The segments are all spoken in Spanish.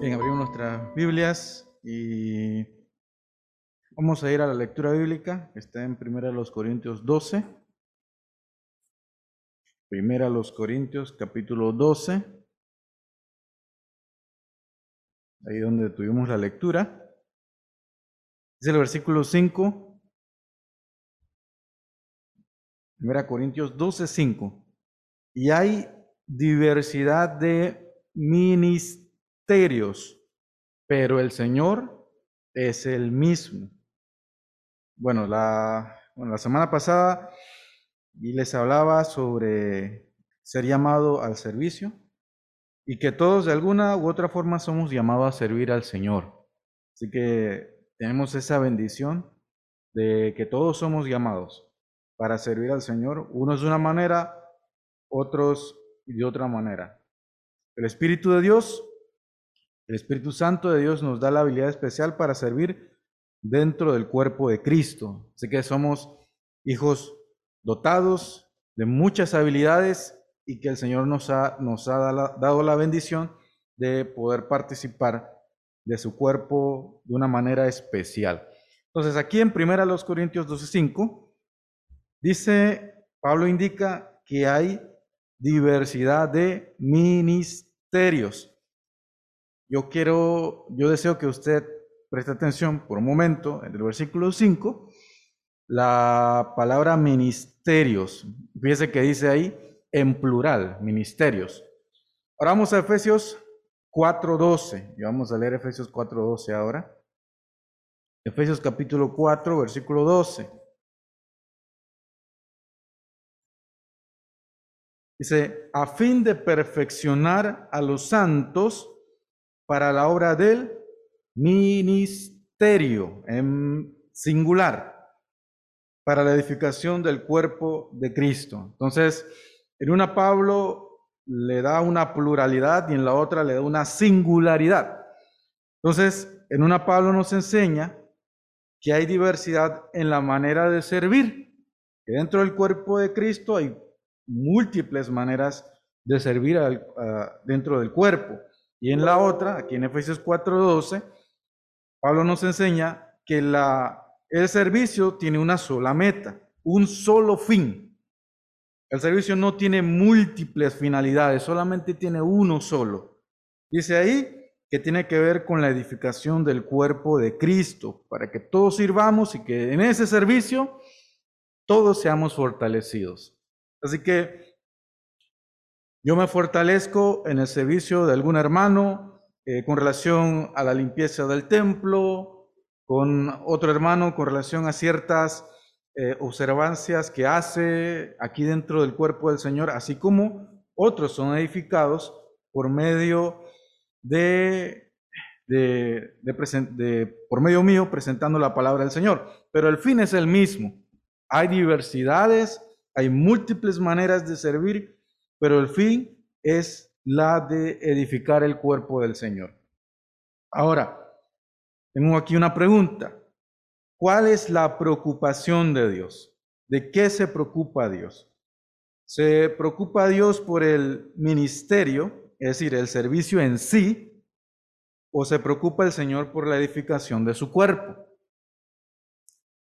Bien, abrimos nuestras Biblias y vamos a ir a la lectura bíblica, está en Primera los Corintios 12. Primera los Corintios, capítulo 12. Ahí donde tuvimos la lectura. Es el versículo 5. Primera Corintios 12, 5. Y hay diversidad de ministerios, pero el Señor es el mismo. Bueno, la, la semana pasada y les hablaba sobre ser llamado al servicio y que todos de alguna u otra forma somos llamados a servir al Señor. Así que tenemos esa bendición de que todos somos llamados para servir al Señor, unos de una manera, otros de otra manera. El Espíritu de Dios, el Espíritu Santo de Dios nos da la habilidad especial para servir dentro del cuerpo de Cristo. Así que somos hijos dotados de muchas habilidades y que el Señor nos ha, nos ha dado la bendición de poder participar de su cuerpo de una manera especial. Entonces aquí en 1 Corintios 12:5 dice, Pablo indica que hay diversidad de ministerios. Yo quiero, yo deseo que usted preste atención por un momento en el versículo 5, la palabra ministerios. Fíjese que dice ahí en plural, ministerios. Ahora vamos a Efesios 4.12. Y vamos a leer Efesios 4.12 ahora. Efesios capítulo 4, versículo 12. Dice, a fin de perfeccionar a los santos para la obra del ministerio, en singular, para la edificación del cuerpo de Cristo. Entonces, en una Pablo le da una pluralidad y en la otra le da una singularidad. Entonces, en una Pablo nos enseña que hay diversidad en la manera de servir, que dentro del cuerpo de Cristo hay múltiples maneras de servir dentro del cuerpo. Y en la otra, aquí en Efesios 4:12, Pablo nos enseña que el servicio tiene una sola meta, un solo fin. El servicio no tiene múltiples finalidades, solamente tiene uno solo. Dice ahí que tiene que ver con la edificación del cuerpo de Cristo, para que todos sirvamos y que en ese servicio todos seamos fortalecidos. Así que yo me fortalezco en el servicio de algún hermano eh, con relación a la limpieza del templo, con otro hermano con relación a ciertas eh, observancias que hace aquí dentro del cuerpo del Señor, así como otros son edificados por medio de, de, por medio mío presentando la palabra del Señor. Pero el fin es el mismo. Hay diversidades hay múltiples maneras de servir, pero el fin es la de edificar el cuerpo del Señor. Ahora, tengo aquí una pregunta. ¿Cuál es la preocupación de Dios? ¿De qué se preocupa Dios? ¿Se preocupa Dios por el ministerio, es decir, el servicio en sí, o se preocupa el Señor por la edificación de su cuerpo?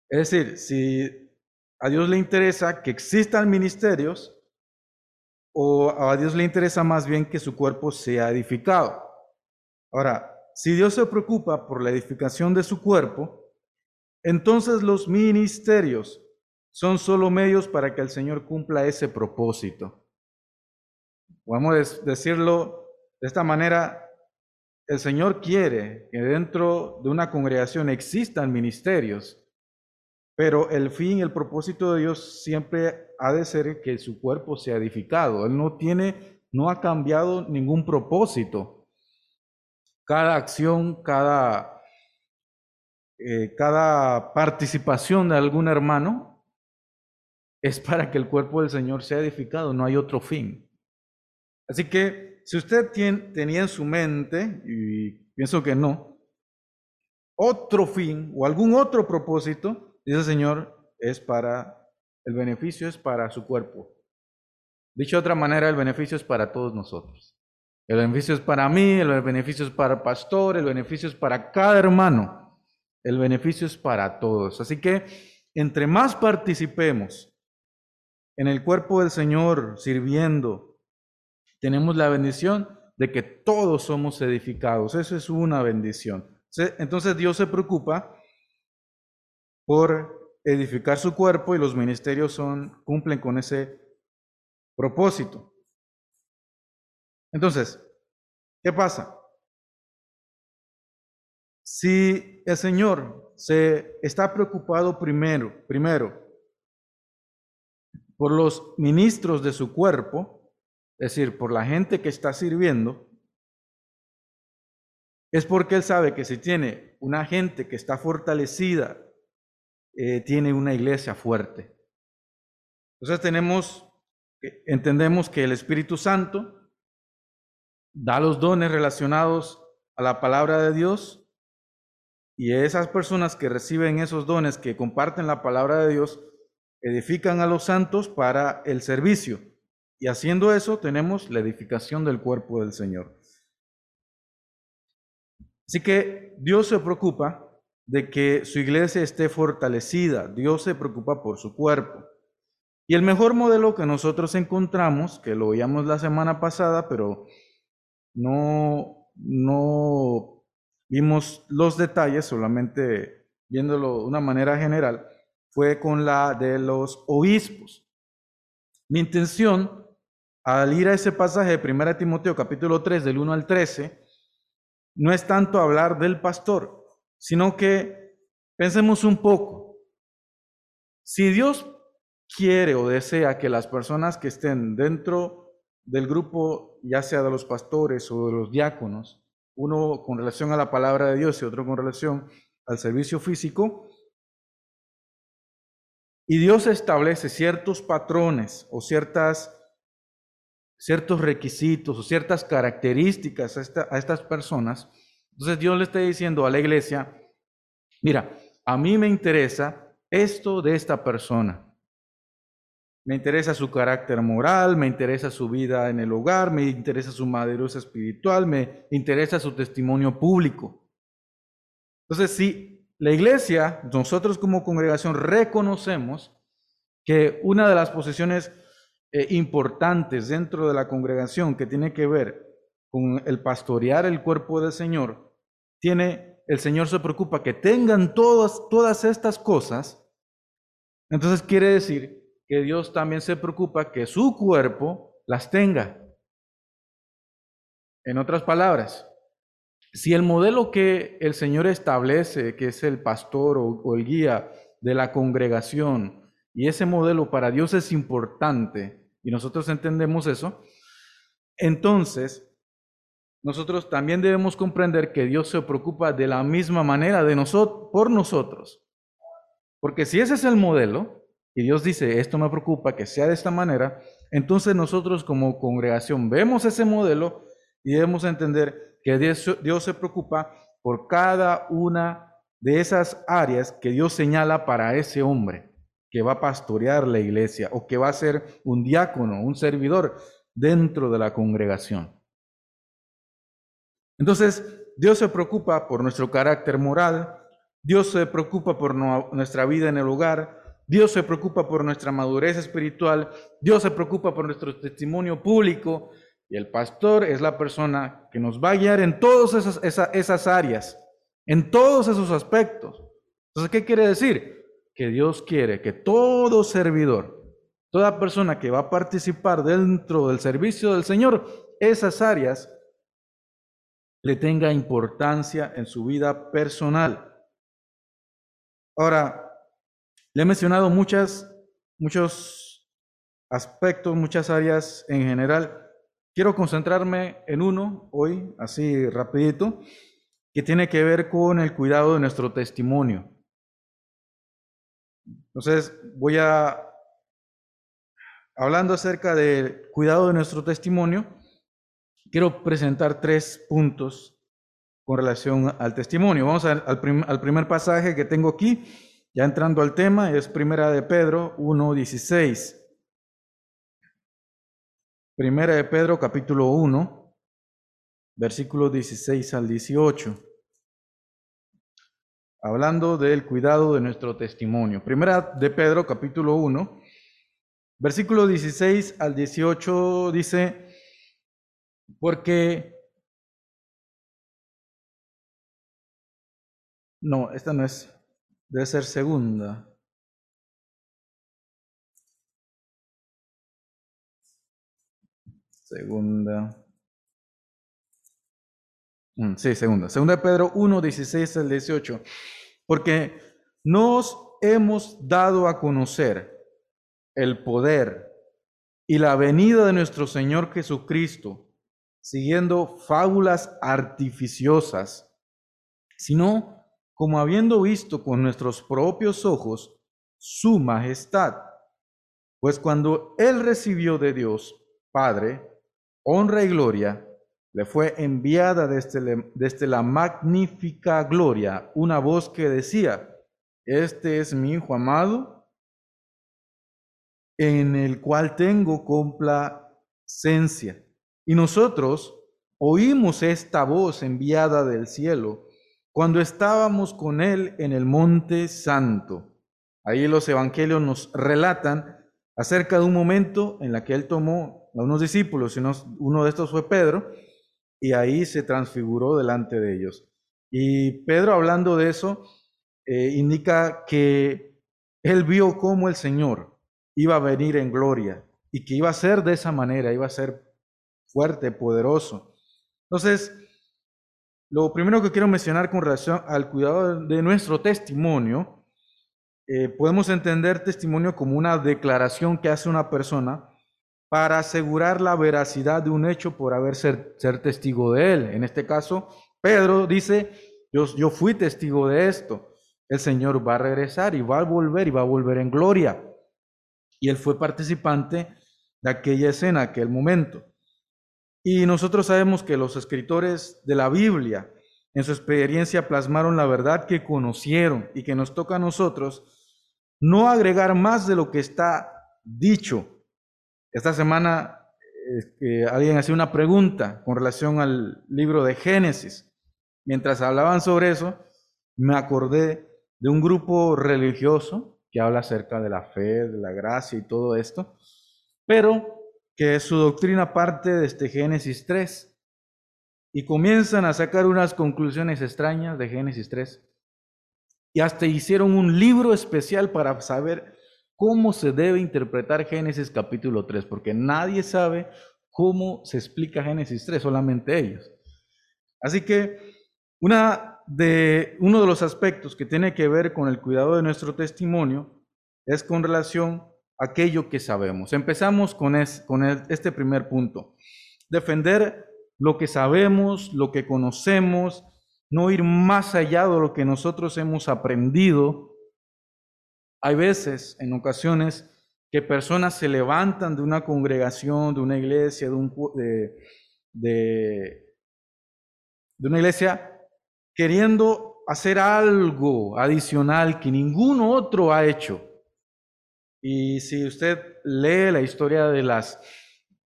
Es decir, si a Dios le interesa que existan ministerios o a Dios le interesa más bien que su cuerpo sea edificado. Ahora, si Dios se preocupa por la edificación de su cuerpo, entonces los ministerios son solo medios para que el Señor cumpla ese propósito. Podemos decirlo de esta manera, el Señor quiere que dentro de una congregación existan ministerios pero el fin, el propósito de Dios siempre ha de ser que su cuerpo sea edificado. Él no tiene, no ha cambiado ningún propósito. Cada acción, cada, eh, cada participación de algún hermano es para que el cuerpo del Señor sea edificado, no hay otro fin. Así que si usted tenía en su mente, y pienso que no, otro fin o algún otro propósito, Dice el Señor, es para, el beneficio es para su cuerpo. Dicho de otra manera, el beneficio es para todos nosotros. El beneficio es para mí, el beneficio es para el pastor, el beneficio es para cada hermano, el beneficio es para todos. Así que entre más participemos en el cuerpo del Señor sirviendo, tenemos la bendición de que todos somos edificados. Eso es una bendición. Entonces Dios se preocupa por edificar su cuerpo y los ministerios son, cumplen con ese propósito. Entonces, ¿qué pasa? Si el Señor se está preocupado primero, primero por los ministros de su cuerpo, es decir, por la gente que está sirviendo, es porque Él sabe que si tiene una gente que está fortalecida, eh, tiene una iglesia fuerte. Entonces tenemos, entendemos que el Espíritu Santo da los dones relacionados a la palabra de Dios y esas personas que reciben esos dones, que comparten la palabra de Dios, edifican a los santos para el servicio. Y haciendo eso tenemos la edificación del cuerpo del Señor. Así que Dios se preocupa de que su iglesia esté fortalecida. Dios se preocupa por su cuerpo. Y el mejor modelo que nosotros encontramos, que lo oíamos la semana pasada, pero no, no vimos los detalles, solamente viéndolo de una manera general, fue con la de los obispos. Mi intención al ir a ese pasaje de 1 Timoteo capítulo 3 del 1 al 13 no es tanto hablar del pastor, sino que pensemos un poco. Si Dios quiere o desea que las personas que estén dentro del grupo, ya sea de los pastores o de los diáconos, uno con relación a la palabra de Dios y otro con relación al servicio físico, y Dios establece ciertos patrones o ciertas, ciertos requisitos o ciertas características a, a estas personas, entonces Dios le está diciendo a la iglesia, mira, a mí me interesa esto de esta persona. Me interesa su carácter moral, me interesa su vida en el hogar, me interesa su madurez espiritual, me interesa su testimonio público. Entonces, si la iglesia, nosotros como congregación reconocemos que una de las posiciones eh, importantes dentro de la congregación que tiene que ver con el pastorear el cuerpo del Señor tiene, el Señor se preocupa que tengan todas, todas estas cosas, entonces quiere decir que Dios también se preocupa que su cuerpo las tenga. En otras palabras, si el modelo que el Señor establece, que es el pastor o, o el guía de la congregación, y ese modelo para Dios es importante, y nosotros entendemos eso, entonces nosotros también debemos comprender que Dios se preocupa de la misma manera de nosotros, por nosotros. Porque si ese es el modelo, y Dios dice, esto me preocupa que sea de esta manera, entonces nosotros como congregación vemos ese modelo y debemos entender que Dios, Dios se preocupa por cada una de esas áreas que Dios señala para ese hombre que va a pastorear la iglesia o que va a ser un diácono, un servidor dentro de la congregación. Entonces, Dios se preocupa por nuestro carácter moral, Dios se preocupa por nuestra vida en el hogar, Dios se preocupa por nuestra madurez espiritual, Dios se preocupa por nuestro testimonio público y el pastor es la persona que nos va a guiar en todas esas, esas áreas, en todos esos aspectos. Entonces, ¿qué quiere decir? Que Dios quiere que todo servidor, toda persona que va a participar dentro del servicio del Señor, esas áreas le tenga importancia en su vida personal. Ahora, le he mencionado muchas, muchos aspectos, muchas áreas en general. Quiero concentrarme en uno hoy, así rapidito, que tiene que ver con el cuidado de nuestro testimonio. Entonces, voy a, hablando acerca del cuidado de nuestro testimonio, quiero presentar tres puntos con relación al testimonio. Vamos al, primer pasaje que tengo aquí, ya entrando al tema, es Primera de Pedro 1.16. Primera de Pedro capítulo 1, versículos 16 al 18, hablando del cuidado de nuestro testimonio. Primera de Pedro, capítulo 1, versículo 16 al 18 dice, porque... No, esta no es, debe ser segunda. Segunda. Mm, sí, segunda. Segunda de Pedro 1, 16 al 18. Porque nos hemos dado a conocer el poder y la venida de nuestro Señor Jesucristo, siguiendo fábulas artificiosas, sino como habiendo visto con nuestros propios ojos su majestad. Pues cuando Él recibió de Dios, Padre, honra y gloria, le fue enviada desde, desde la magnífica gloria una voz que decía, este es mi Hijo amado, en el cual tengo complacencia. Y nosotros oímos esta voz enviada del cielo cuando estábamos con él en el monte santo. Ahí los evangelios nos relatan acerca de un momento en la que él tomó a unos discípulos, y uno de estos fue Pedro, y ahí se transfiguró delante de ellos. Y Pedro hablando de eso, eh, indica que él vio cómo el Señor iba a venir en gloria y que iba a ser de esa manera, iba a ser fuerte, poderoso. Entonces, lo primero que quiero mencionar con relación al cuidado de nuestro testimonio, eh, podemos entender testimonio como una declaración que hace una persona para asegurar la veracidad de un hecho por haber ser, ser testigo de él. En este caso, Pedro dice, yo, yo fui testigo de esto. El Señor va a regresar y va a volver y va a volver en gloria. Y él fue participante de aquella escena, aquel momento. Y nosotros sabemos que los escritores de la Biblia, en su experiencia, plasmaron la verdad que conocieron y que nos toca a nosotros no agregar más de lo que está dicho esta semana alguien hacía una pregunta con relación al libro de Génesis. Mientras hablaban sobre eso, me acordé de un grupo religioso que habla acerca de la fe, de la gracia y todo esto, pero que su doctrina parte de este Génesis 3 y comienzan a sacar unas conclusiones extrañas de Génesis 3 y hasta hicieron un libro especial para saber cómo se debe interpretar Génesis capítulo 3, porque nadie sabe cómo se explica Génesis 3, solamente ellos. Así que una de, uno de los aspectos que tiene que ver con el cuidado de nuestro testimonio es con relación aquello que sabemos. Empezamos con, con este primer punto. Defender lo que sabemos, lo que conocemos, no ir más allá de lo que nosotros hemos aprendido hay veces, en ocasiones, que personas se levantan de una congregación, de una iglesia, de, un, de, una iglesia, queriendo hacer algo adicional que ningún otro ha hecho. Y si usted lee la historia de, las,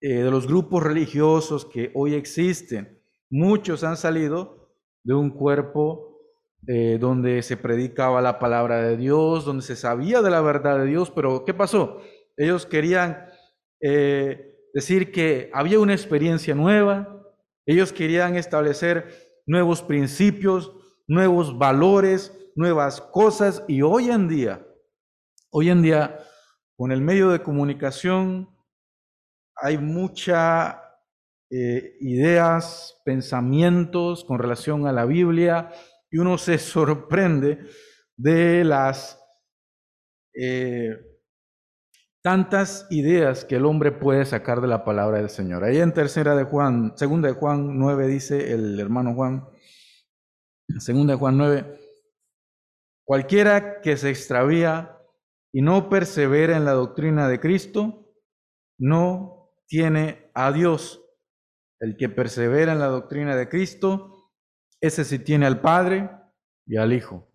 eh, de los grupos religiosos que hoy existen, muchos han salido de un cuerpo eh, donde se predicaba la palabra de Dios, donde se sabía de la verdad de Dios, pero ¿qué pasó? Ellos querían eh, decir que había una experiencia nueva, ellos querían establecer nuevos principios, nuevos valores, nuevas cosas, y hoy en día, hoy en día, con el medio de comunicación, hay muchas eh, ideas, pensamientos con relación a la Biblia, y uno se sorprende de las eh, tantas ideas que el hombre puede sacar de la palabra del Señor. Ahí en tercera de Juan, segunda de Juan 9 dice el hermano Juan, segunda de Juan 9, cualquiera que se extravía y no persevera en la doctrina de Cristo, no tiene a Dios. El que persevera en la doctrina de Cristo, ese sí tiene al Padre y al Hijo.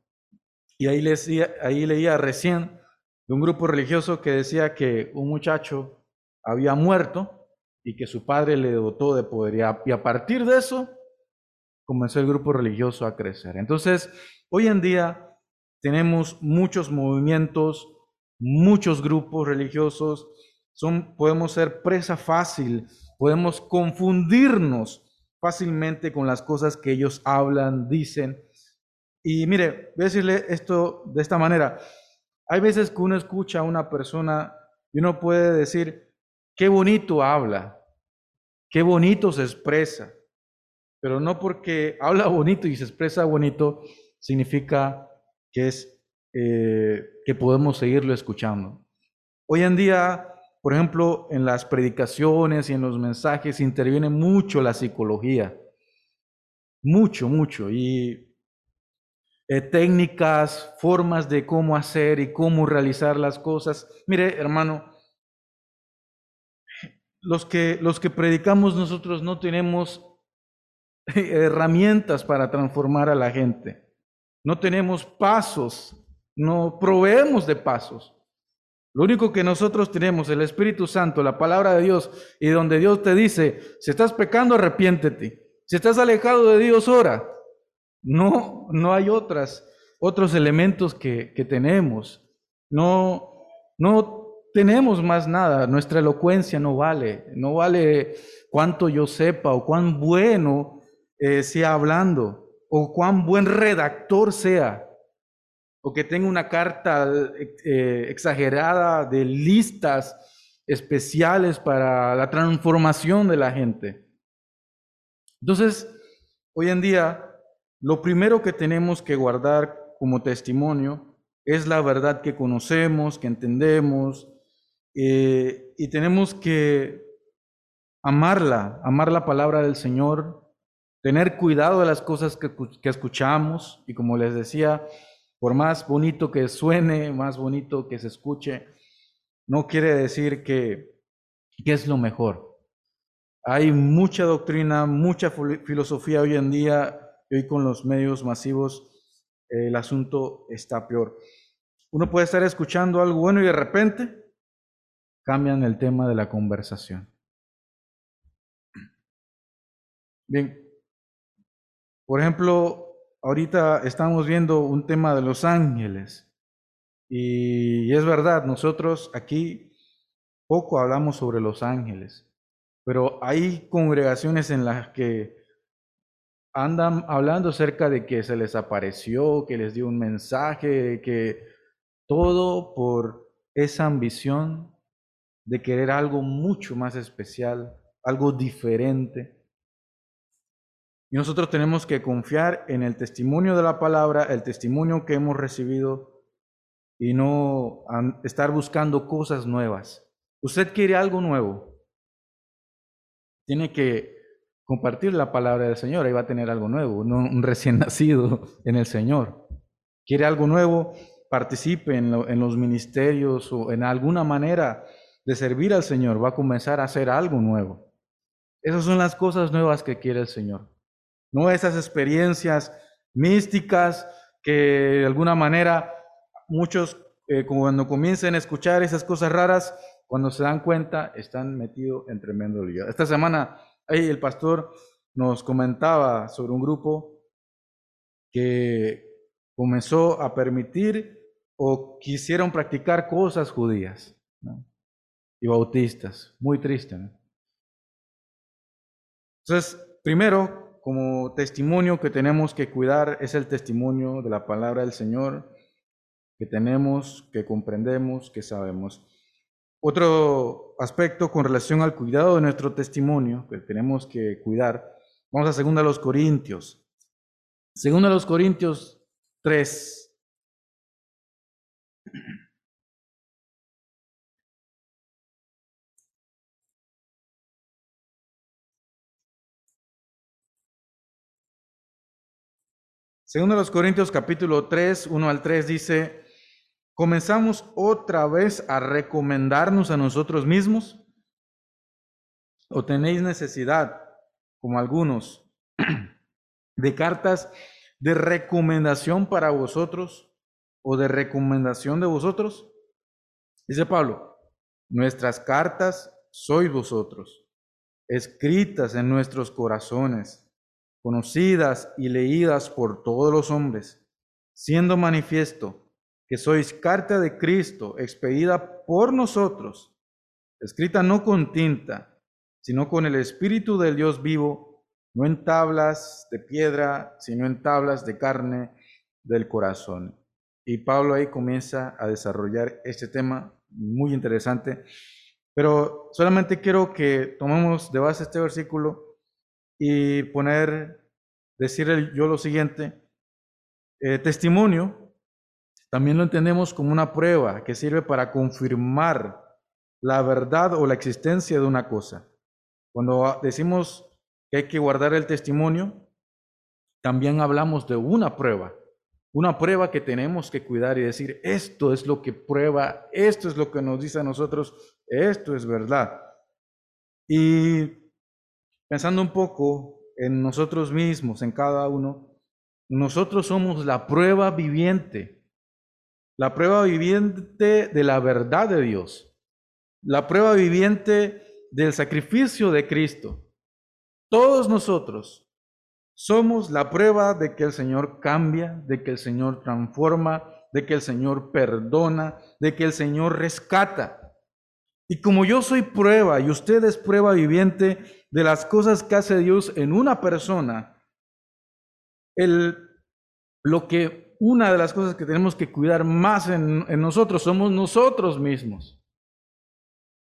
Y ahí leía, ahí leía recién de un grupo religioso que decía que un muchacho había muerto y que su padre le dotó de poder. Y a, partir de eso, comenzó el grupo religioso a crecer. Entonces, hoy en día tenemos muchos movimientos, muchos grupos religiosos, son, podemos ser presa fácil, podemos confundirnos fácilmente con las cosas que ellos hablan, dicen. Y mire, voy a decirle esto de esta manera. Hay veces que uno escucha a una persona y uno puede decir, qué bonito habla, qué bonito se expresa, pero no porque habla bonito y se expresa bonito significa que es eh, que podemos seguirlo escuchando. Hoy en día, por ejemplo, en las predicaciones y en los mensajes interviene mucho la psicología, mucho, mucho, y eh, técnicas, formas de cómo hacer y cómo realizar las cosas. Mire, hermano, los que, los que predicamos nosotros no tenemos herramientas para transformar a la gente. No tenemos pasos, no proveemos de pasos. Lo único que nosotros tenemos, el Espíritu Santo, la palabra de Dios, y donde Dios te dice, si estás pecando, arrepiéntete. Si estás alejado de Dios, ora. No, no hay otras, otros elementos que, que tenemos. No, no tenemos más nada. Nuestra elocuencia no vale. No vale cuánto yo sepa o cuán bueno eh, sea hablando o cuán buen redactor sea o que tenga una carta eh, exagerada de listas especiales para la transformación de la gente. Entonces, hoy en día lo primero que tenemos que guardar como testimonio es la verdad que conocemos, que entendemos, eh, y tenemos que amarla, amar la palabra del Señor, tener cuidado de las cosas que, que escuchamos, y como les decía, por más bonito que suene, más bonito que se escuche, no quiere decir que, es lo mejor. Hay mucha doctrina, mucha filosofía hoy en día hoy con los medios masivos el asunto está peor. Uno puede estar escuchando algo bueno y de repente cambian el tema de la conversación. Bien, por ejemplo, ahorita estamos viendo un tema de los ángeles y es verdad, nosotros aquí poco hablamos sobre los ángeles, pero hay congregaciones en las que andan hablando acerca de que se les apareció, que les dio un mensaje, que todo por esa ambición de querer algo mucho más especial, algo diferente. Y nosotros tenemos que confiar en el testimonio de la palabra, el testimonio que hemos recibido y no estar buscando cosas nuevas. Usted quiere algo nuevo. Tiene que compartir la palabra del Señor, ahí va a tener algo nuevo, un recién nacido en el Señor. ¿Quiere algo nuevo? Participe en, en, los ministerios o en alguna manera de servir al Señor, va a comenzar a hacer algo nuevo. Esas son las cosas nuevas que quiere el Señor. No esas experiencias místicas que de alguna manera muchos eh, cuando comiencen a escuchar esas cosas raras, cuando se dan cuenta, están metidos en tremendo lío. Esta semana Ahí el pastor nos comentaba sobre un grupo que comenzó a permitir o quisieron practicar cosas judías y bautistas. Muy triste. Entonces, primero, como testimonio que tenemos que cuidar es el testimonio de la palabra del Señor que tenemos, que comprendemos, que sabemos. Otro aspecto con relación al cuidado de nuestro testimonio que tenemos que cuidar, vamos a segunda a los Corintios. Segunda a los Corintios 3. Segundo los Corintios capítulo 3, 1 al 3 dice, ¿Comenzamos otra vez a recomendarnos a nosotros mismos? ¿O tenéis necesidad, como algunos, de cartas de recomendación para vosotros o de recomendación de vosotros? Dice Pablo, nuestras cartas sois vosotros, escritas en nuestros corazones, conocidas y leídas por todos los hombres, siendo manifiesto que sois carta de Cristo expedida por nosotros, escrita no con tinta, sino con el Espíritu del Dios vivo, no en tablas de piedra, sino en tablas de carne del corazón. Y Pablo ahí comienza a desarrollar este tema muy interesante, pero solamente quiero que tomemos de base este versículo y poner, decir yo lo siguiente, eh, testimonio, también lo entendemos como una prueba que sirve para confirmar la verdad o la existencia de una cosa. Cuando decimos que hay que guardar el testimonio, también hablamos de una prueba, una prueba que tenemos que cuidar y decir, esto es lo que prueba, esto es lo que nos dice a nosotros, esto es verdad. Y pensando un poco en nosotros mismos, en cada uno, nosotros somos la prueba viviente, la prueba viviente de la verdad de Dios, la prueba viviente del sacrificio de Cristo. Todos nosotros somos la prueba de que el Señor cambia, de que el Señor transforma, de que el Señor perdona, de que el Señor rescata. Y como yo soy prueba y usted es prueba viviente de las cosas que hace Dios en una persona, el, lo que una de las cosas que tenemos que cuidar más en, nosotros somos nosotros mismos.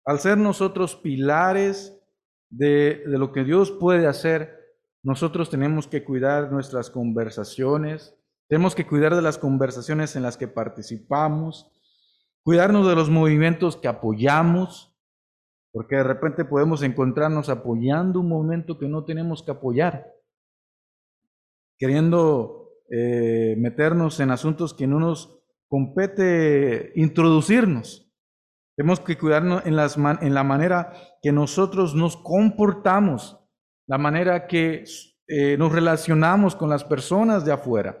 Al ser nosotros pilares de lo que Dios puede hacer, nosotros tenemos que cuidar nuestras conversaciones, tenemos que cuidar de las conversaciones en las que participamos, cuidarnos de los movimientos que apoyamos, porque de repente podemos encontrarnos apoyando un momento que no tenemos que apoyar, queriendo eh, meternos en asuntos que no nos compete introducirnos. Tenemos que cuidarnos en la manera que nosotros nos comportamos, la manera que eh, nos relacionamos con las personas de afuera.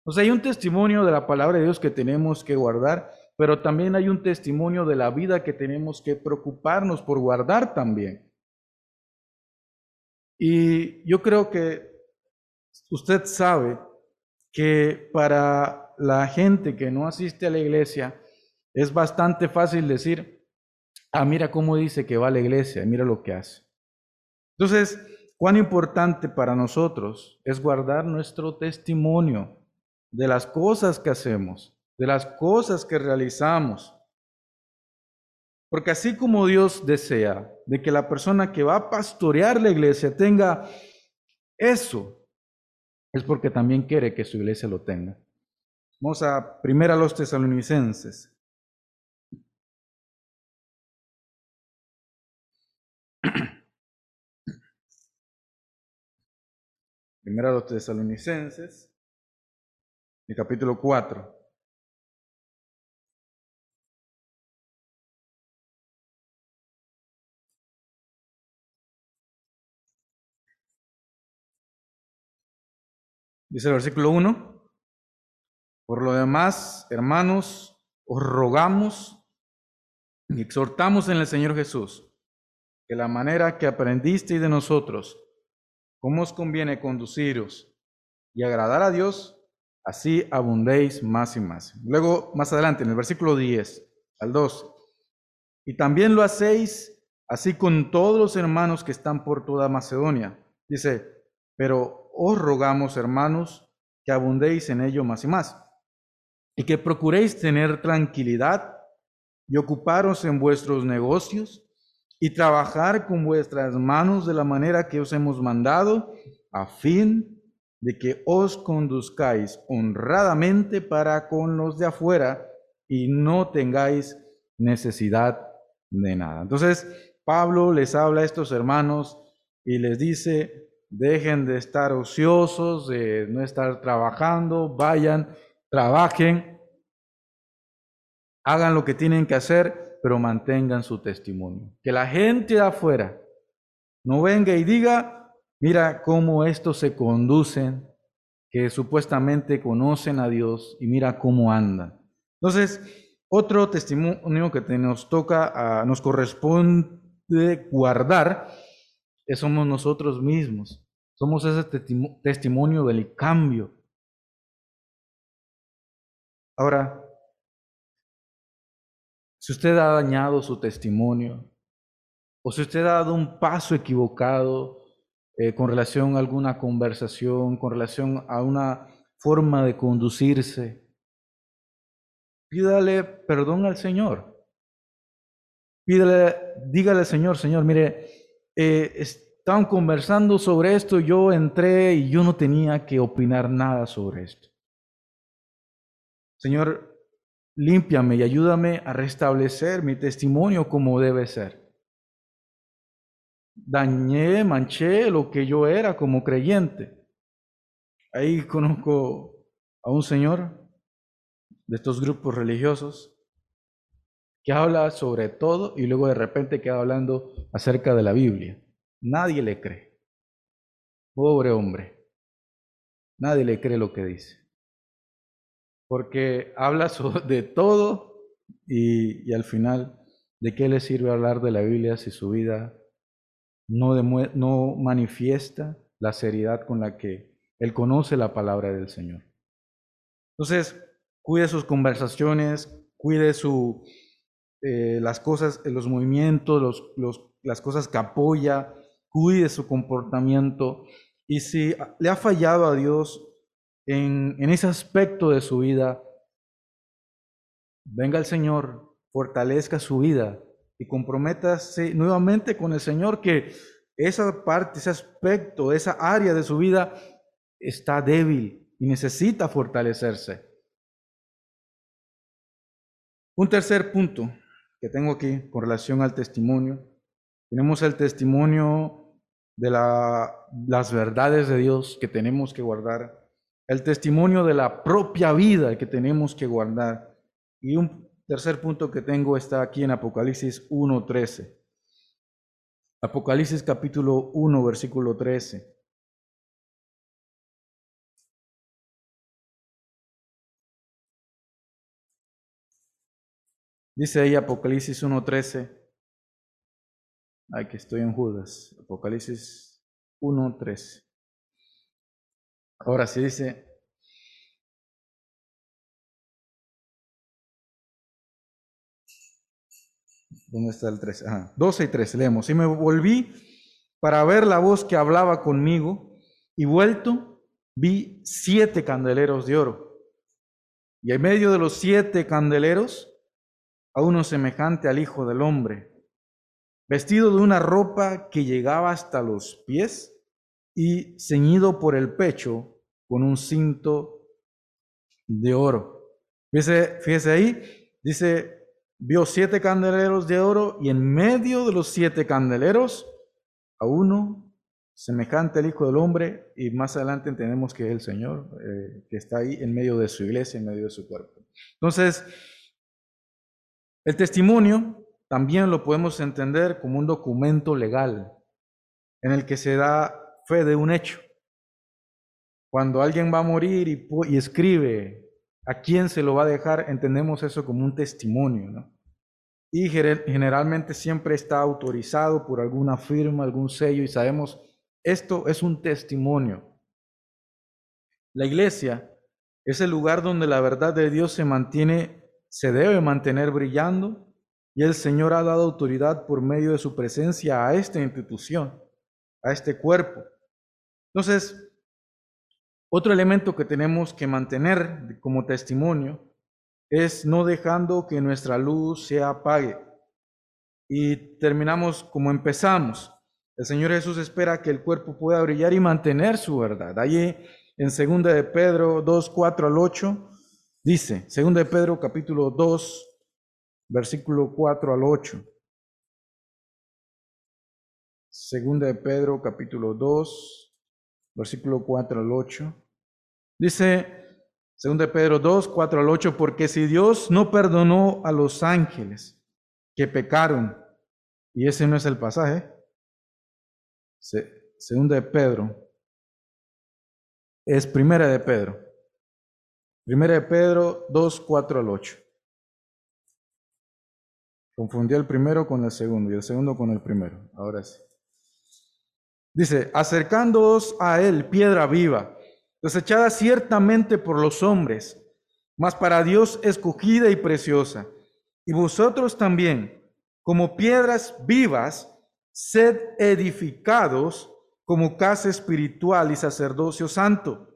Entonces hay un testimonio de la palabra de Dios que tenemos que guardar pero también hay un testimonio de la vida que tenemos que preocuparnos por guardar también. Y yo creo que usted sabe que para la gente que no asiste a la iglesia es bastante fácil decir, ah, mira cómo dice que va a la iglesia, mira lo que hace. Entonces, cuán importante para nosotros es guardar nuestro testimonio de las cosas que hacemos de las cosas que realizamos. Porque así como Dios desea de que la persona que va a pastorear la iglesia tenga eso, es porque también quiere que su iglesia lo tenga. Vamos a primera los tesalonicenses. Primera los tesalonicenses, el capítulo 4. Dice el versículo 1, por lo demás, hermanos, os rogamos y exhortamos en el Señor Jesús que la manera que aprendisteis de nosotros, cómo os conviene conduciros y agradar a Dios, así abundéis más y más. Luego, más adelante, en el versículo 10 al 12, y también lo hacéis así con todos los hermanos que están por toda Macedonia. Dice, pero os rogamos, hermanos, que abundéis en ello más y más, y que procuréis tener tranquilidad y ocuparos en vuestros negocios y trabajar con vuestras manos de la manera que os hemos mandado, a fin de que os conduzcáis honradamente para con los de afuera y no tengáis necesidad de nada. Entonces, Pablo les habla a estos hermanos y les dice, Dejen de estar ociosos, de no estar trabajando, vayan, trabajen, hagan lo que tienen que hacer, pero mantengan su testimonio. Que la gente de afuera no venga y diga, mira cómo estos se conducen, que supuestamente conocen a Dios y mira cómo andan. Entonces, otro testimonio que nos toca, nos corresponde guardar, somos nosotros mismos. Somos ese testimonio del cambio. Ahora, si usted ha dañado su testimonio, o si usted ha dado un paso equivocado eh, con relación a alguna conversación, con relación a una forma de conducirse, pídale perdón al Señor. Pídale, dígale al Señor, Señor, mire, eh, estaban conversando sobre esto, yo entré y yo no tenía que opinar nada sobre esto. Señor, límpiame y ayúdame a restablecer mi testimonio como debe ser. Dañé, manché lo que yo era como creyente. Ahí conozco a un señor de estos grupos religiosos que habla sobre todo y luego de repente queda hablando acerca de la Biblia. Nadie le cree. Pobre hombre. Nadie le cree lo que dice. Porque habla de todo y, al final, ¿de qué le sirve hablar de la Biblia si su vida no, no manifiesta la seriedad con la que él conoce la palabra del Señor? Entonces, cuide sus conversaciones, cuide su, eh, las cosas, los movimientos, las cosas que apoya, cuide su comportamiento. Y si le ha fallado a Dios en, en ese aspecto de su vida, venga el Señor, fortalezca su vida y comprométase nuevamente con el Señor que esa parte, ese aspecto, esa área de su vida está débil y necesita fortalecerse. Un tercer punto que tengo aquí con relación al testimonio. Tenemos el testimonio de las verdades de Dios que tenemos que guardar, el testimonio de la propia vida que tenemos que guardar. Y un tercer punto que tengo está aquí en Apocalipsis 1.13. Apocalipsis capítulo 1, versículo 13. Dice ahí Apocalipsis 1.13. Ay, que estoy en Judas. Apocalipsis 1.13. Ahora sí dice. ¿Dónde está el 13? Ajá, 12 y 13, leemos. Y me volví para ver la voz que hablaba conmigo, y vuelto vi siete candeleros de oro. Y en medio de los siete candeleros a uno semejante al Hijo del Hombre, vestido de una ropa que llegaba hasta los pies y ceñido por el pecho con un cinto de oro. Fíjese, ahí, dice, vio siete candeleros de oro y en medio de los siete candeleros a uno semejante al Hijo del Hombre y más adelante entendemos que es el Señor eh, que está ahí en medio de su iglesia, en medio de su cuerpo. Entonces, el testimonio también lo podemos entender como un documento legal en el que se da fe de un hecho. Cuando alguien va a morir y, escribe a quién se lo va a dejar, entendemos eso como un testimonio. Y generalmente siempre está autorizado por alguna firma, algún sello y sabemos, esto es un testimonio. La iglesia es el lugar donde la verdad de Dios se mantiene se debe mantener brillando y el Señor ha dado autoridad por medio de su presencia a esta institución, a este cuerpo. Entonces, otro elemento que tenemos que mantener como testimonio es no dejando que nuestra luz se apague. Y terminamos como empezamos. El Señor Jesús espera que el cuerpo pueda brillar y mantener su verdad. Allí en 2 de Pedro 2, 4 al 8 Dice, 2 de Pedro capítulo 2, versículo 4 al 8. 2 de Pedro capítulo 2, versículo 4 al 8. Dice 2 de Pedro 2, 4 al 8, porque si Dios no perdonó a los ángeles que pecaron, y ese no es el pasaje, segunda de Pedro, es primera de Pedro. Primera de Pedro 2, 4 al 8. Confundí el primero con el segundo y el segundo con el primero. Ahora sí. Dice, acercándoos a él, piedra viva, desechada ciertamente por los hombres, mas para Dios escogida y preciosa. Y vosotros también, como piedras vivas, sed edificados como casa espiritual y sacerdocio santo,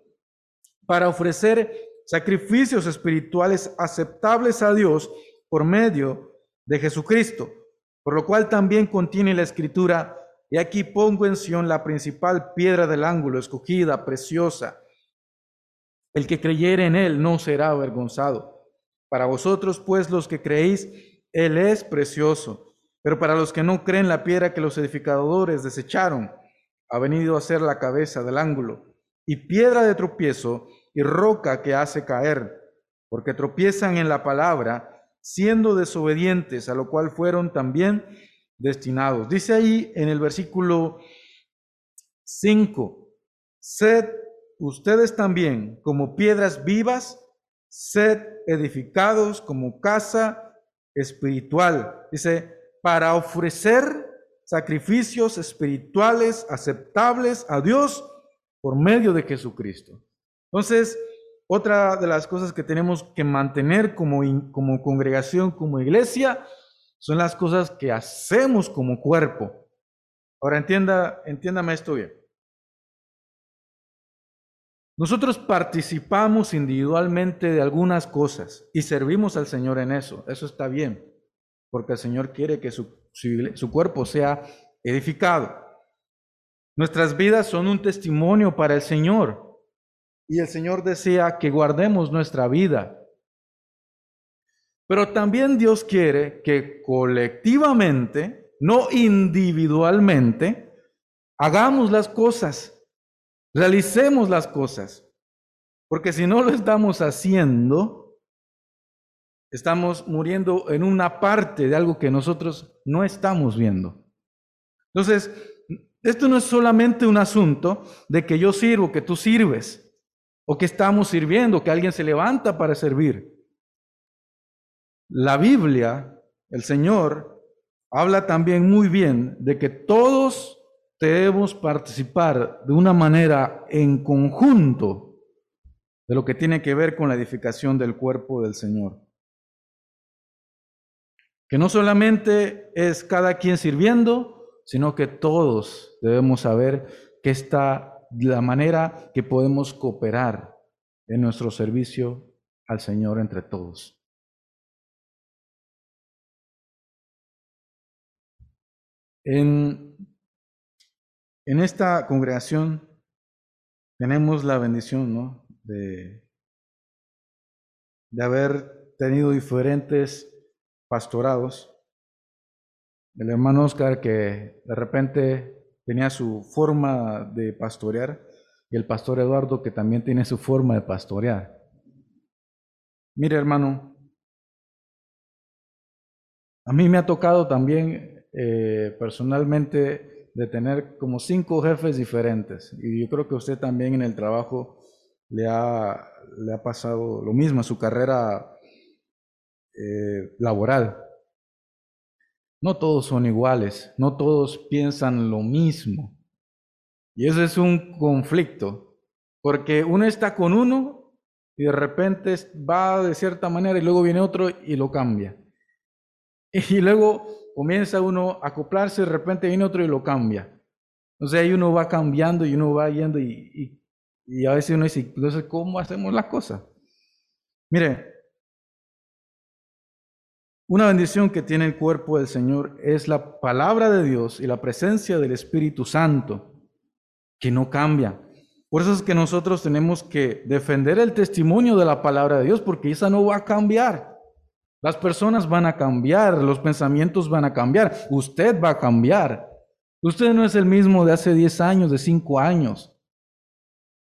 para ofrecer sacrificios espirituales aceptables a Dios por medio de Jesucristo, por lo cual también contiene la escritura, y aquí pongo en Sion la principal piedra del ángulo, escogida, preciosa. El que creyere en él no será avergonzado. Para vosotros, pues, los que creéis, él es precioso. Pero para los que no creen, la piedra que los edificadores desecharon ha venido a ser la cabeza del ángulo, y piedra de tropiezo y roca que hace caer, porque tropiezan en la palabra, siendo desobedientes, a lo cual fueron también destinados. Dice ahí en el versículo 5, sed ustedes también como piedras vivas, sed edificados como casa espiritual. Dice, para ofrecer sacrificios espirituales aceptables a Dios por medio de Jesucristo. Entonces, otra de las cosas que tenemos que mantener como, como congregación, como iglesia, son las cosas que hacemos como cuerpo. Ahora entienda, entiéndame esto bien. Nosotros participamos individualmente de algunas cosas y servimos al Señor en eso. Eso está bien, porque el Señor quiere que su, su, cuerpo sea edificado. Nuestras vidas son un testimonio para el Señor y el Señor desea que guardemos nuestra vida pero también Dios quiere que colectivamente, no individualmente, hagamos las cosas, realicemos las cosas. Porque si no lo estamos haciendo, estamos muriendo en una parte de algo que nosotros no estamos viendo. Entonces, esto no es solamente un asunto de que yo sirvo, que tú sirves, o que estamos sirviendo, que alguien se levanta para servir. La Biblia, el Señor, habla también muy bien de que todos debemos participar de una manera en conjunto de lo que tiene que ver con la edificación del cuerpo del Señor. Que no solamente es cada quien sirviendo, sino que todos debemos saber que está la manera que podemos cooperar en nuestro servicio al Señor entre todos. En, en esta congregación tenemos la bendición ¿no? de, de haber tenido diferentes pastorados. El hermano Oscar que de repente tenía su forma de pastorear y el pastor Eduardo que también tiene su forma de pastorear. Mire hermano, a mí me ha tocado también eh, personalmente de tener como cinco jefes diferentes. Y yo creo que usted también en el trabajo le ha, le ha pasado lo mismo su carrera eh, laboral. No todos son iguales, no todos piensan lo mismo. Y eso es un conflicto, porque uno está con uno y de repente va de cierta manera y luego viene otro y lo cambia. Y luego comienza uno a acoplarse, de repente viene otro y lo cambia. Entonces ahí uno va cambiando y uno va yendo y, y, a veces uno dice, entonces, ¿cómo hacemos las cosas? Mire, una bendición que tiene el cuerpo del Señor es la palabra de Dios y la presencia del Espíritu Santo, que no cambia. Por eso es que nosotros tenemos que defender el testimonio de la palabra de Dios, porque esa no va a cambiar. Las personas van a cambiar, los pensamientos van a cambiar, usted va a cambiar. Usted no es el mismo de hace 10 años, de 5 años.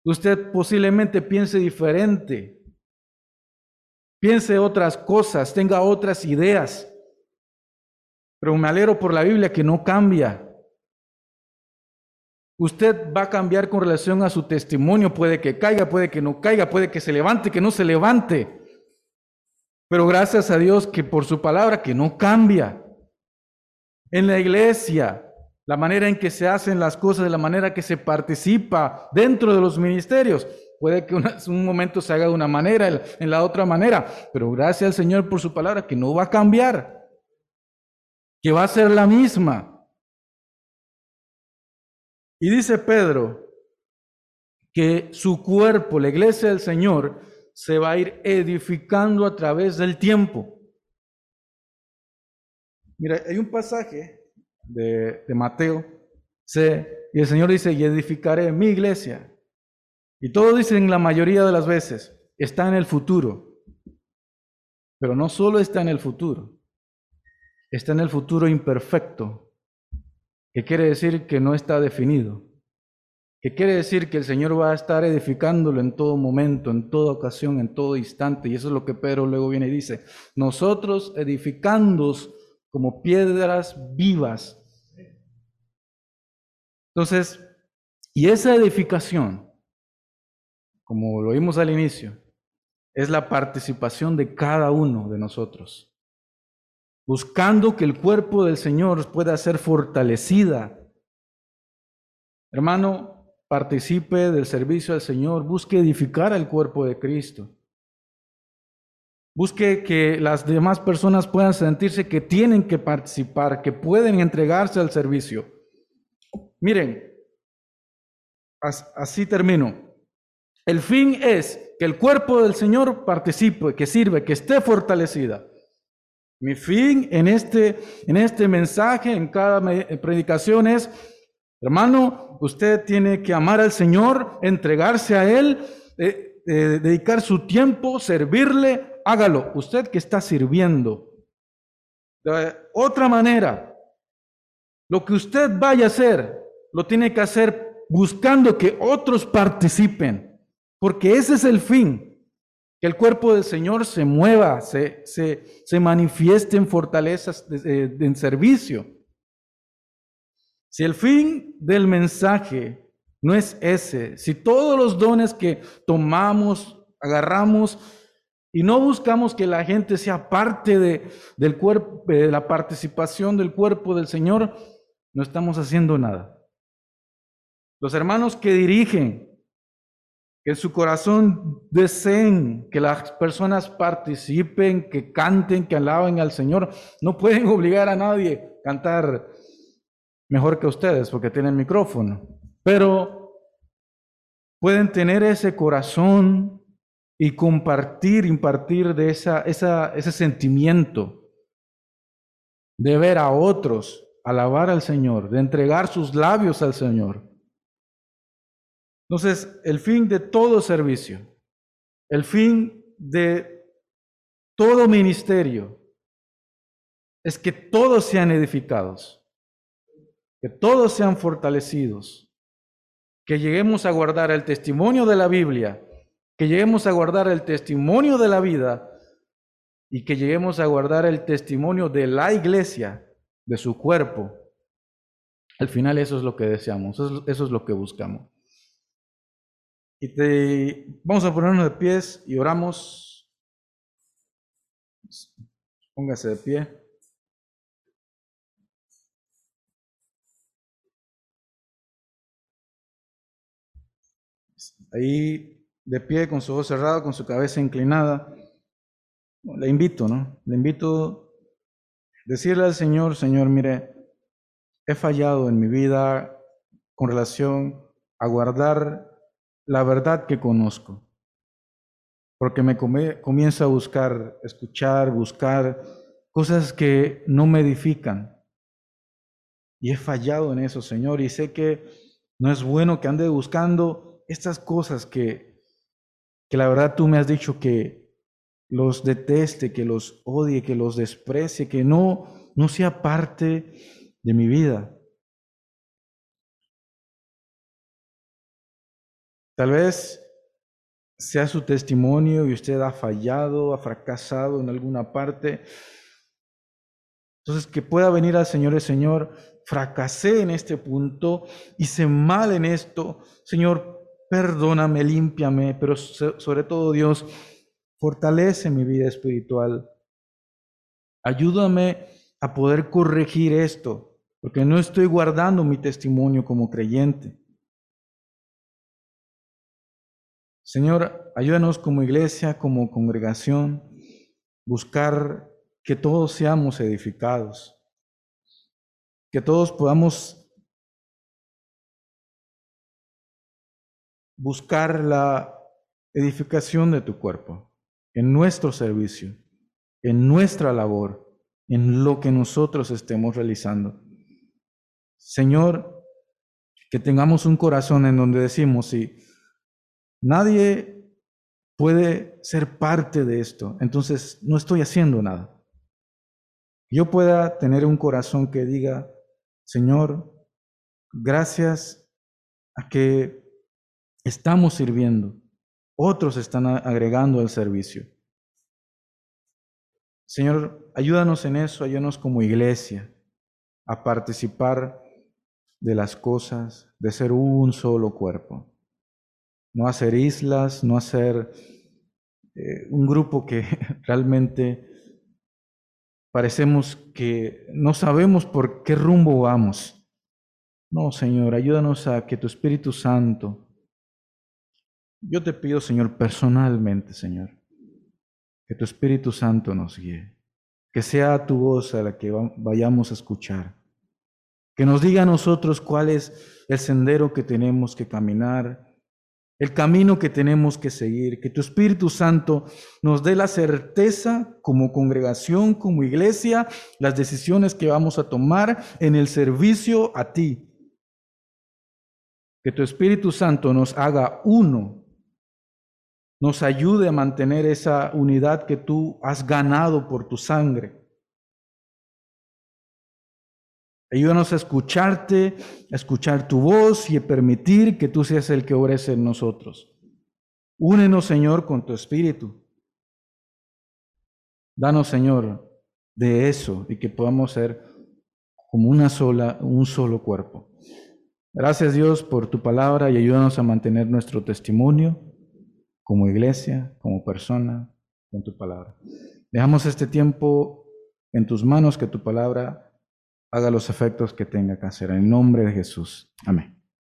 Usted posiblemente piense diferente, piense otras cosas, tenga otras ideas. Pero me alegro por la Biblia que no cambia. Usted va a cambiar con relación a su testimonio. Puede que caiga, puede que no caiga, puede que se levante, que no se levante. Pero gracias a Dios que por su palabra que no cambia. En la iglesia, la manera en que se hacen las cosas, de la manera que se participa dentro de los ministerios. Puede que un momento se haga de una manera, en la otra manera, pero gracias al Señor por su palabra que no va a cambiar, que va a ser la misma. Y dice Pedro que su cuerpo, la iglesia del Señor, se va a ir edificando a través del tiempo. Mira, hay un pasaje de, Mateo, y el Señor dice, y edificaré mi iglesia. Y todos dicen la mayoría de las veces, está en el futuro. Pero no solo está en el futuro, está en el futuro imperfecto, que quiere decir que no está definido, que quiere decir que el Señor va a estar edificándolo en todo momento, en toda ocasión, en todo instante. Y eso es lo que Pedro luego viene y dice, nosotros edificándonos como piedras vivas entonces, y esa edificación, como lo vimos al inicio, es la participación de cada uno de nosotros, buscando que el cuerpo del Señor pueda ser fortalecida. Hermano, participe del servicio al Señor, busque edificar al cuerpo de Cristo. Busque que las demás personas puedan sentirse que tienen que participar, que pueden entregarse al servicio. Miren, así termino. El fin es que el cuerpo del Señor participe, que sirve, que esté fortalecida. Mi fin en este, en este mensaje, en cada predicación es, hermano, usted tiene que amar al Señor, entregarse a Él, eh, eh, dedicar su tiempo, servirle, hágalo. Usted que está sirviendo. De otra manera, lo que usted vaya a hacer, lo tiene que hacer buscando que otros participen, porque ese es el fin, que el cuerpo del Señor se mueva, se, se, manifieste en fortalezas, en servicio. Si el fin del mensaje no es ese, si todos los dones que tomamos, agarramos y no buscamos que la gente sea parte de, del cuerpo, de la participación del cuerpo del Señor, no estamos haciendo nada. Los hermanos que dirigen, que su corazón deseen que las personas participen, que canten, que alaben al Señor, no pueden obligar a nadie a cantar mejor que ustedes porque tienen micrófono, pero pueden tener ese corazón y compartir, impartir de esa, ese sentimiento de ver a otros alabar al Señor, de entregar sus labios al Señor. Entonces, el fin de todo servicio, el fin de todo ministerio, es que todos sean edificados, que todos sean fortalecidos, que lleguemos a guardar el testimonio de la Biblia, que lleguemos a guardar el testimonio de la vida y que lleguemos a guardar el testimonio de la iglesia, de su cuerpo. Al final eso es lo que deseamos, eso es lo que buscamos. Y te, vamos a ponernos de pies y oramos. Póngase de pie. Ahí de pie, con su voz cerrada, con su cabeza inclinada. Le invito, ¿no? Le invito a decirle al Señor, Señor, mire, he fallado en mi vida con relación a guardar la verdad que conozco. Porque me comienzo a buscar, escuchar, buscar cosas que no me edifican. Y he fallado en eso, Señor, y sé que no es bueno que ande buscando estas cosas que, que la verdad tú me has dicho que los deteste, que los odie, que los desprecie, que no, no sea parte de mi vida. Tal vez sea su testimonio y usted ha fallado, ha fracasado en alguna parte. Entonces, que pueda venir al Señor Señor, fracasé en este punto, hice mal en esto. Señor, perdóname, límpiame, pero sobre todo Dios, fortalece mi vida espiritual. Ayúdame a poder corregir esto. porque no estoy guardando mi testimonio como creyente. Señor, ayúdanos como iglesia, como congregación, buscar que todos seamos edificados, que todos podamos buscar la edificación de tu cuerpo en nuestro servicio, en nuestra labor, en lo que nosotros estemos realizando. Señor, que tengamos un corazón en donde decimos, si nadie puede ser parte de esto, entonces no estoy haciendo nada. Yo pueda tener un corazón que diga, Señor, gracias a que estamos sirviendo, otros están agregando al servicio. Señor, ayúdanos en eso, ayúdanos como iglesia a participar de las cosas, de ser un solo cuerpo. No hacer islas, no hacer eh, un grupo que realmente parecemos que no sabemos por qué rumbo vamos. No, Señor, ayúdanos a que tu Espíritu Santo, yo te pido, Señor, personalmente, Señor, que tu Espíritu Santo nos guíe, que sea tu voz a la que vayamos a escuchar que nos diga a nosotros cuál es el sendero que tenemos que caminar, el camino que tenemos que seguir, que tu Espíritu Santo nos dé la certeza como congregación, como iglesia, las decisiones que vamos a tomar en el servicio a ti. Que tu Espíritu Santo nos haga uno, nos ayude a mantener esa unidad que tú has ganado por tu sangre Ayúdanos a escucharte, a escuchar tu voz y a permitir que tú seas el que ores en nosotros. Únenos, Señor, con tu espíritu. Danos, Señor, de eso y que podamos ser como una sola, un solo cuerpo. Gracias, Dios, por tu palabra y ayúdanos a mantener nuestro testimonio como iglesia, como persona, con tu palabra. Dejamos este tiempo en tus manos, que tu palabra haga los efectos que tenga que hacer. En nombre de Jesús. Amén.